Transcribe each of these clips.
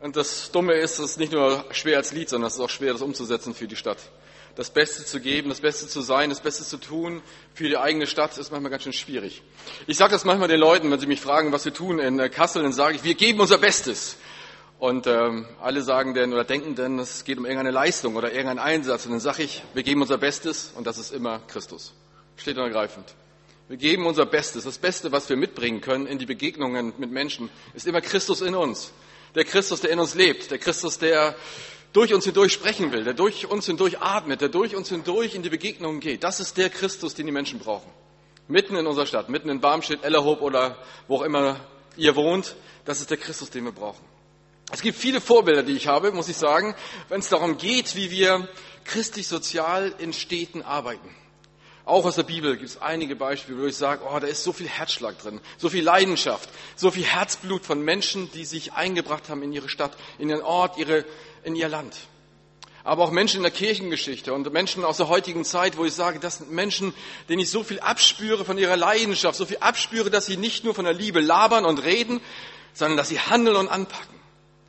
Und das Dumme ist, es ist nicht nur schwer als Lied, sondern es ist auch schwer, das umzusetzen für die Stadt. Das Beste zu geben, das Beste zu sein, das Beste zu tun für die eigene Stadt ist manchmal ganz schön schwierig. Ich sage das manchmal den Leuten, wenn sie mich fragen, was wir tun in äh, Kassel, dann sage ich, wir geben unser Bestes. Und ähm, alle sagen denn oder denken denn, es geht um irgendeine Leistung oder irgendeinen Einsatz. Und dann sage ich, wir geben unser Bestes und das ist immer Christus. Steht und ergreifend. Wir geben unser Bestes. Das Beste, was wir mitbringen können in die Begegnungen mit Menschen, ist immer Christus in uns. Der Christus, der in uns lebt. Der Christus, der durch uns hindurch sprechen will, der durch uns hindurch atmet, der durch uns hindurch in die Begegnungen geht. Das ist der Christus, den die Menschen brauchen. Mitten in unserer Stadt, mitten in Barmstedt, Ellerhoop oder wo auch immer ihr wohnt, das ist der Christus, den wir brauchen. Es gibt viele Vorbilder, die ich habe, muss ich sagen, wenn es darum geht, wie wir christlich sozial in Städten arbeiten. Auch aus der Bibel gibt es einige Beispiele, wo ich sage, oh, da ist so viel Herzschlag drin, so viel Leidenschaft, so viel Herzblut von Menschen, die sich eingebracht haben in ihre Stadt, in ihren Ort, ihre, in ihr Land. Aber auch Menschen in der Kirchengeschichte und Menschen aus der heutigen Zeit, wo ich sage, das sind Menschen, denen ich so viel abspüre von ihrer Leidenschaft, so viel abspüre, dass sie nicht nur von der Liebe labern und reden, sondern dass sie handeln und anpacken.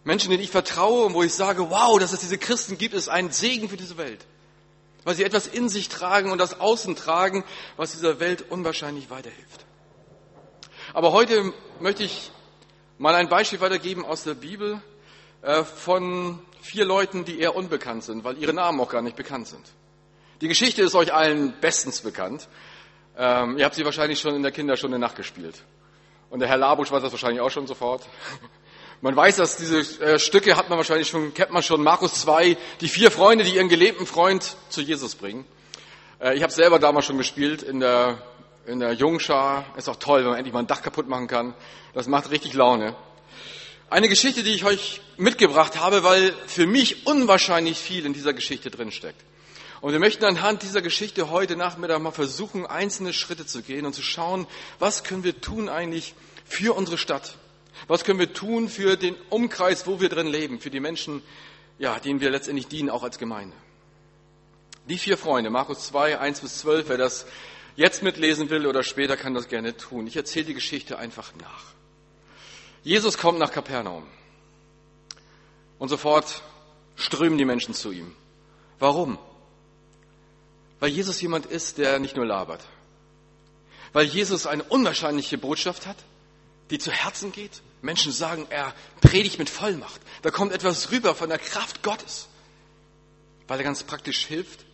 Menschen, denen ich vertraue und wo ich sage, wow, dass es diese Christen gibt, ist ein Segen für diese Welt weil sie etwas in sich tragen und das Außen tragen, was dieser Welt unwahrscheinlich weiterhilft. Aber heute möchte ich mal ein Beispiel weitergeben aus der Bibel äh, von vier Leuten, die eher unbekannt sind, weil ihre Namen auch gar nicht bekannt sind. Die Geschichte ist euch allen bestens bekannt. Ähm, ihr habt sie wahrscheinlich schon in der Kinderstunde nachgespielt. Und der Herr Labusch weiß das wahrscheinlich auch schon sofort. Man weiß, dass diese äh, Stücke hat man wahrscheinlich schon, kennt man schon, Markus 2, die vier Freunde, die ihren gelebten Freund zu Jesus bringen. Äh, ich habe selber damals schon gespielt in der, in der Jungschar. Ist auch toll, wenn man endlich mal ein Dach kaputt machen kann. Das macht richtig Laune. Eine Geschichte, die ich euch mitgebracht habe, weil für mich unwahrscheinlich viel in dieser Geschichte drinsteckt. Und wir möchten anhand dieser Geschichte heute Nachmittag mal versuchen, einzelne Schritte zu gehen und zu schauen, was können wir tun eigentlich für unsere Stadt, was können wir tun für den Umkreis, wo wir drin leben, für die Menschen, ja, denen wir letztendlich dienen, auch als Gemeinde? Die vier Freunde, Markus 2, 1 bis 12, wer das jetzt mitlesen will oder später, kann das gerne tun. Ich erzähle die Geschichte einfach nach. Jesus kommt nach Kapernaum und sofort strömen die Menschen zu ihm. Warum? Weil Jesus jemand ist, der nicht nur labert. Weil Jesus eine unwahrscheinliche Botschaft hat, die zu Herzen geht, Menschen sagen, er predigt mit Vollmacht. Da kommt etwas rüber von der Kraft Gottes, weil er ganz praktisch hilft,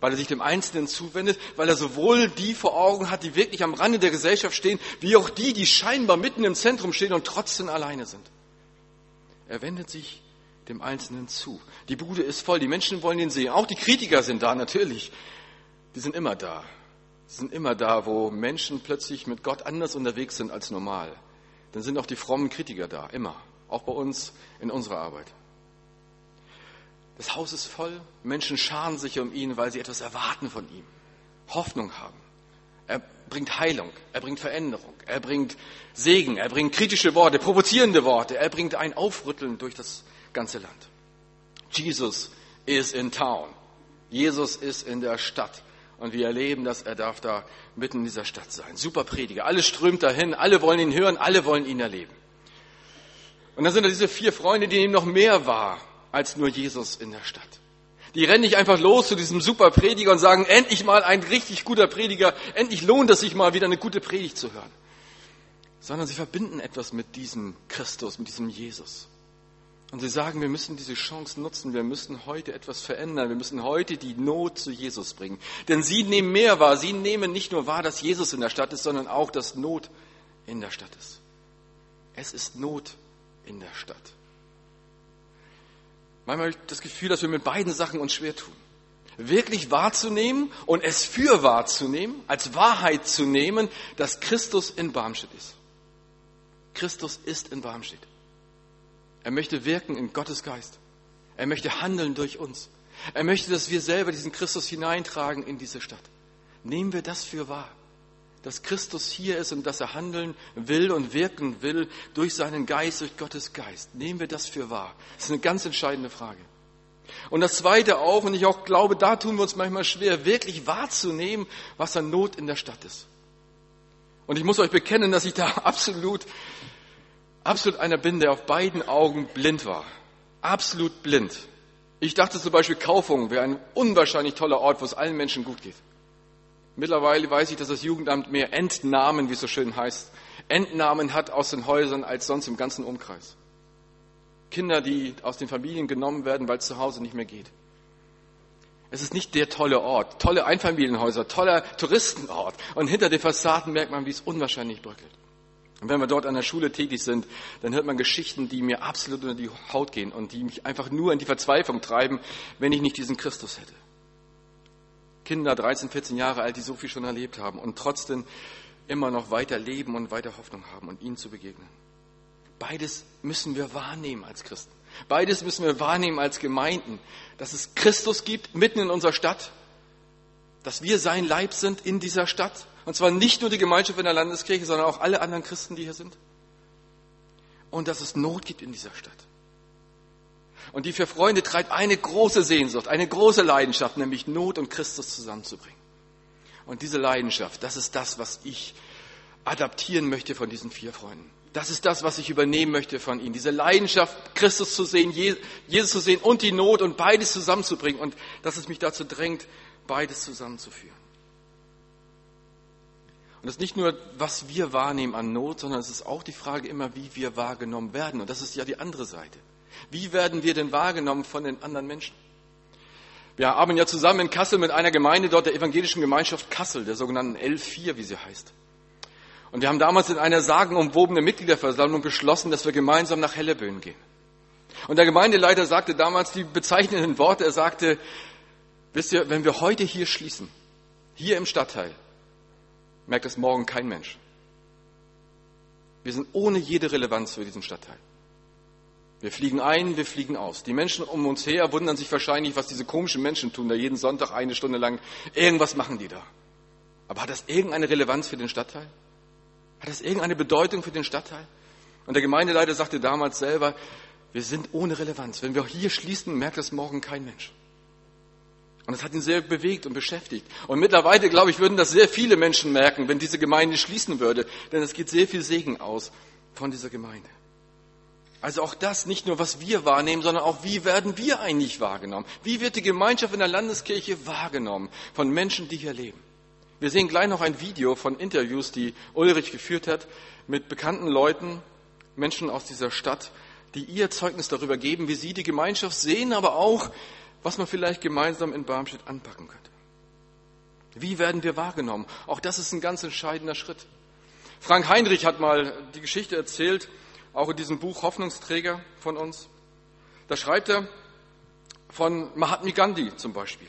weil er sich dem Einzelnen zuwendet, weil er sowohl die vor Augen hat, die wirklich am Rande der Gesellschaft stehen, wie auch die, die scheinbar mitten im Zentrum stehen und trotzdem alleine sind. Er wendet sich dem Einzelnen zu. Die Bude ist voll, die Menschen wollen ihn sehen. Auch die Kritiker sind da, natürlich. Die sind immer da. Sie sind immer da, wo Menschen plötzlich mit Gott anders unterwegs sind als normal dann sind auch die frommen Kritiker da, immer, auch bei uns in unserer Arbeit. Das Haus ist voll, Menschen scharen sich um ihn, weil sie etwas erwarten von ihm, Hoffnung haben. Er bringt Heilung, er bringt Veränderung, er bringt Segen, er bringt kritische Worte, provozierende Worte, er bringt ein Aufrütteln durch das ganze Land. Jesus is in town. Jesus ist in der Stadt. Und wir erleben dass er darf da mitten in dieser Stadt sein. Super Prediger. Alles strömt dahin. Alle wollen ihn hören. Alle wollen ihn erleben. Und dann sind da diese vier Freunde, die ihm noch mehr war als nur Jesus in der Stadt. Die rennen nicht einfach los zu diesem super Prediger und sagen, endlich mal ein richtig guter Prediger. Endlich lohnt es sich mal wieder eine gute Predigt zu hören. Sondern sie verbinden etwas mit diesem Christus, mit diesem Jesus. Und sie sagen, wir müssen diese Chance nutzen, wir müssen heute etwas verändern, wir müssen heute die Not zu Jesus bringen. Denn sie nehmen mehr wahr, sie nehmen nicht nur wahr, dass Jesus in der Stadt ist, sondern auch, dass Not in der Stadt ist. Es ist Not in der Stadt. Manchmal habe ich das Gefühl, dass wir mit beiden Sachen uns schwer tun. Wirklich wahrzunehmen und es für wahrzunehmen, als Wahrheit zu nehmen, dass Christus in Barmstedt ist. Christus ist in Barmstedt. Er möchte wirken in Gottes Geist. Er möchte handeln durch uns. Er möchte, dass wir selber diesen Christus hineintragen in diese Stadt. Nehmen wir das für wahr, dass Christus hier ist und dass er handeln will und wirken will durch seinen Geist, durch Gottes Geist. Nehmen wir das für wahr. Das ist eine ganz entscheidende Frage. Und das Zweite auch, und ich auch glaube, da tun wir uns manchmal schwer, wirklich wahrzunehmen, was an Not in der Stadt ist. Und ich muss euch bekennen, dass ich da absolut absolut einer bin, der auf beiden Augen blind war. Absolut blind. Ich dachte zum Beispiel, Kaufung wäre ein unwahrscheinlich toller Ort, wo es allen Menschen gut geht. Mittlerweile weiß ich, dass das Jugendamt mehr Entnahmen, wie es so schön heißt, Entnahmen hat aus den Häusern als sonst im ganzen Umkreis. Kinder, die aus den Familien genommen werden, weil es zu Hause nicht mehr geht. Es ist nicht der tolle Ort, tolle Einfamilienhäuser, toller Touristenort. Und hinter den Fassaden merkt man, wie es unwahrscheinlich bröckelt. Und wenn wir dort an der Schule tätig sind, dann hört man Geschichten, die mir absolut unter die Haut gehen und die mich einfach nur in die Verzweiflung treiben, wenn ich nicht diesen Christus hätte. Kinder, 13, 14 Jahre alt, die so viel schon erlebt haben und trotzdem immer noch weiter leben und weiter Hoffnung haben und ihnen zu begegnen. Beides müssen wir wahrnehmen als Christen. Beides müssen wir wahrnehmen als Gemeinden, dass es Christus gibt mitten in unserer Stadt, dass wir sein Leib sind in dieser Stadt und zwar nicht nur die Gemeinschaft in der Landeskirche, sondern auch alle anderen Christen, die hier sind. Und dass es Not gibt in dieser Stadt. Und die vier Freunde treibt eine große Sehnsucht, eine große Leidenschaft, nämlich Not und Christus zusammenzubringen. Und diese Leidenschaft, das ist das, was ich adaptieren möchte von diesen vier Freunden. Das ist das, was ich übernehmen möchte von ihnen. Diese Leidenschaft, Christus zu sehen, Jesus zu sehen und die Not und beides zusammenzubringen. Und dass es mich dazu drängt, beides zusammenzuführen. Und das ist nicht nur, was wir wahrnehmen an Not, sondern es ist auch die Frage immer, wie wir wahrgenommen werden. Und das ist ja die andere Seite. Wie werden wir denn wahrgenommen von den anderen Menschen? Wir arbeiten ja zusammen in Kassel mit einer Gemeinde dort, der evangelischen Gemeinschaft Kassel, der sogenannten L4, wie sie heißt. Und wir haben damals in einer sagenumwobenen Mitgliederversammlung beschlossen, dass wir gemeinsam nach Helleböen gehen. Und der Gemeindeleiter sagte damals die bezeichnenden Worte, er sagte, wisst ihr, wenn wir heute hier schließen, hier im Stadtteil, merkt es morgen kein Mensch. Wir sind ohne jede Relevanz für diesen Stadtteil. Wir fliegen ein, wir fliegen aus. Die Menschen um uns her wundern sich wahrscheinlich, was diese komischen Menschen tun, da jeden Sonntag eine Stunde lang irgendwas machen die da. Aber hat das irgendeine Relevanz für den Stadtteil? Hat das irgendeine Bedeutung für den Stadtteil? Und der Gemeindeleiter sagte damals selber, wir sind ohne Relevanz. Wenn wir hier schließen, merkt das morgen kein Mensch. Und das hat ihn sehr bewegt und beschäftigt. Und mittlerweile, glaube ich, würden das sehr viele Menschen merken, wenn diese Gemeinde schließen würde. Denn es geht sehr viel Segen aus von dieser Gemeinde. Also auch das, nicht nur was wir wahrnehmen, sondern auch wie werden wir eigentlich wahrgenommen? Wie wird die Gemeinschaft in der Landeskirche wahrgenommen von Menschen, die hier leben? Wir sehen gleich noch ein Video von Interviews, die Ulrich geführt hat mit bekannten Leuten, Menschen aus dieser Stadt, die ihr Zeugnis darüber geben, wie sie die Gemeinschaft sehen, aber auch, was man vielleicht gemeinsam in Barmstedt anpacken könnte. Wie werden wir wahrgenommen? Auch das ist ein ganz entscheidender Schritt. Frank Heinrich hat mal die Geschichte erzählt, auch in diesem Buch Hoffnungsträger von uns. Da schreibt er von Mahatma Gandhi zum Beispiel.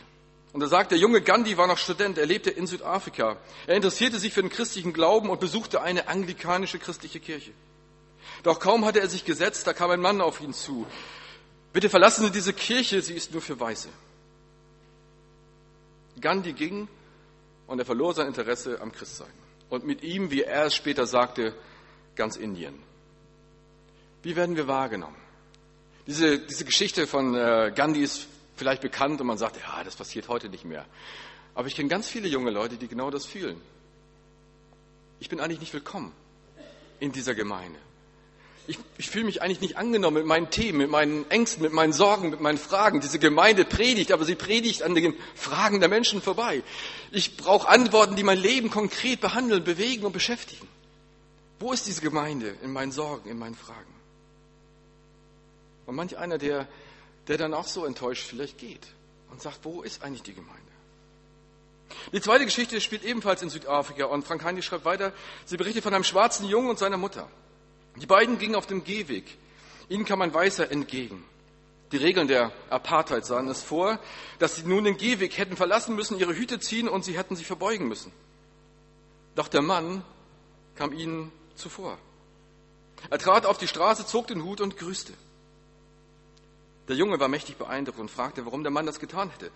Und er sagt, der junge Gandhi war noch Student, er lebte in Südafrika. Er interessierte sich für den christlichen Glauben und besuchte eine anglikanische christliche Kirche. Doch kaum hatte er sich gesetzt, da kam ein Mann auf ihn zu. Bitte verlassen Sie diese Kirche, sie ist nur für Weiße. Gandhi ging und er verlor sein Interesse am Christsein. Und mit ihm, wie er es später sagte, ganz Indien. Wie werden wir wahrgenommen? Diese, diese Geschichte von äh, Gandhi ist vielleicht bekannt und man sagt, ja, das passiert heute nicht mehr. Aber ich kenne ganz viele junge Leute, die genau das fühlen. Ich bin eigentlich nicht willkommen in dieser Gemeinde. Ich, ich fühle mich eigentlich nicht angenommen mit meinen Themen, mit meinen Ängsten, mit meinen Sorgen, mit meinen Fragen. Diese Gemeinde predigt, aber sie predigt an den Fragen der Menschen vorbei. Ich brauche Antworten, die mein Leben konkret behandeln, bewegen und beschäftigen. Wo ist diese Gemeinde in meinen Sorgen, in meinen Fragen? Und manch einer, der, der dann auch so enttäuscht vielleicht geht und sagt, wo ist eigentlich die Gemeinde? Die zweite Geschichte spielt ebenfalls in Südafrika und Frank Heinrich schreibt weiter, sie berichtet von einem schwarzen Jungen und seiner Mutter. Die beiden gingen auf dem Gehweg. Ihnen kam ein Weißer entgegen. Die Regeln der Apartheid sahen es vor, dass sie nun den Gehweg hätten verlassen müssen, ihre Hüte ziehen und sie hätten sich verbeugen müssen. Doch der Mann kam ihnen zuvor. Er trat auf die Straße, zog den Hut und grüßte. Der Junge war mächtig beeindruckt und fragte, warum der Mann das getan hätte.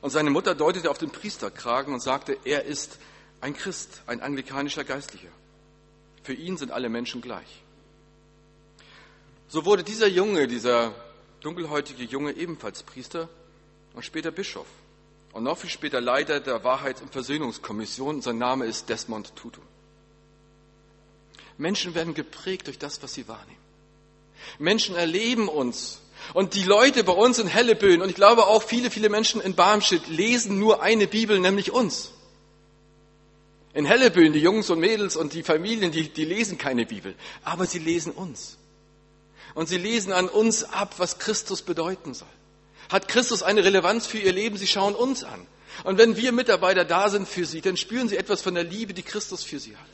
Und seine Mutter deutete auf den Priesterkragen und sagte, er ist ein Christ, ein anglikanischer Geistlicher. Für ihn sind alle Menschen gleich. So wurde dieser Junge, dieser dunkelhäutige Junge ebenfalls Priester und später Bischof und noch viel später Leiter der Wahrheits- und Versöhnungskommission. Sein Name ist Desmond Tutu. Menschen werden geprägt durch das, was sie wahrnehmen. Menschen erleben uns. Und die Leute bei uns in Helleböen und ich glaube auch viele, viele Menschen in Barmstedt lesen nur eine Bibel, nämlich uns. In Helleböen, die Jungs und Mädels und die Familien, die, die lesen keine Bibel, aber sie lesen uns. Und sie lesen an uns ab, was Christus bedeuten soll. Hat Christus eine Relevanz für ihr Leben? Sie schauen uns an. Und wenn wir Mitarbeiter da sind für sie, dann spüren sie etwas von der Liebe, die Christus für sie hat.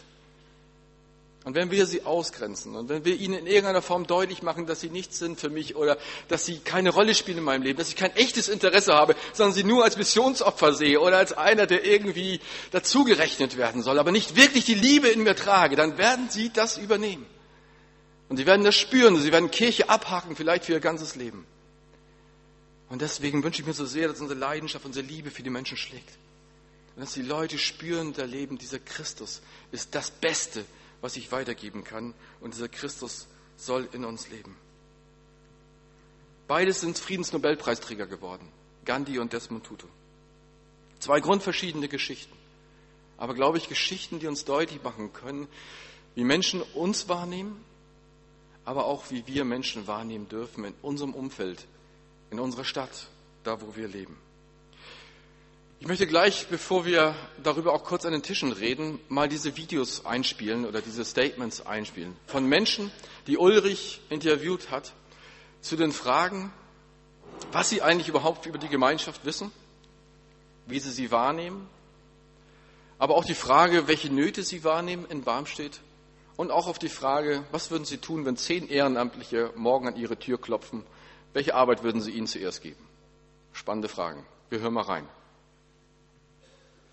Und wenn wir sie ausgrenzen und wenn wir ihnen in irgendeiner Form deutlich machen, dass sie nichts sind für mich oder dass sie keine Rolle spielen in meinem Leben, dass ich kein echtes Interesse habe, sondern sie nur als Missionsopfer sehe oder als einer, der irgendwie dazugerechnet werden soll, aber nicht wirklich die Liebe in mir trage, dann werden sie das übernehmen. Und sie werden das spüren, sie werden Kirche abhaken, vielleicht für ihr ganzes Leben. Und deswegen wünsche ich mir so sehr, dass unsere Leidenschaft, unsere Liebe für die Menschen schlägt. Und dass die Leute spüren und erleben, dieser Christus ist das Beste, was ich weitergeben kann. Und dieser Christus soll in uns leben. Beides sind Friedensnobelpreisträger geworden. Gandhi und Desmond Tutu. Zwei grundverschiedene Geschichten. Aber glaube ich, Geschichten, die uns deutlich machen können, wie Menschen uns wahrnehmen, aber auch wie wir Menschen wahrnehmen dürfen in unserem Umfeld, in unserer Stadt, da wo wir leben. Ich möchte gleich, bevor wir darüber auch kurz an den Tischen reden, mal diese Videos einspielen oder diese Statements einspielen von Menschen, die Ulrich interviewt hat, zu den Fragen, was sie eigentlich überhaupt über die Gemeinschaft wissen, wie sie sie wahrnehmen, aber auch die Frage, welche Nöte sie wahrnehmen in Barmstedt und auch auf die Frage, was würden sie tun, wenn zehn Ehrenamtliche morgen an ihre Tür klopfen, welche Arbeit würden sie ihnen zuerst geben? Spannende Fragen. Wir hören mal rein.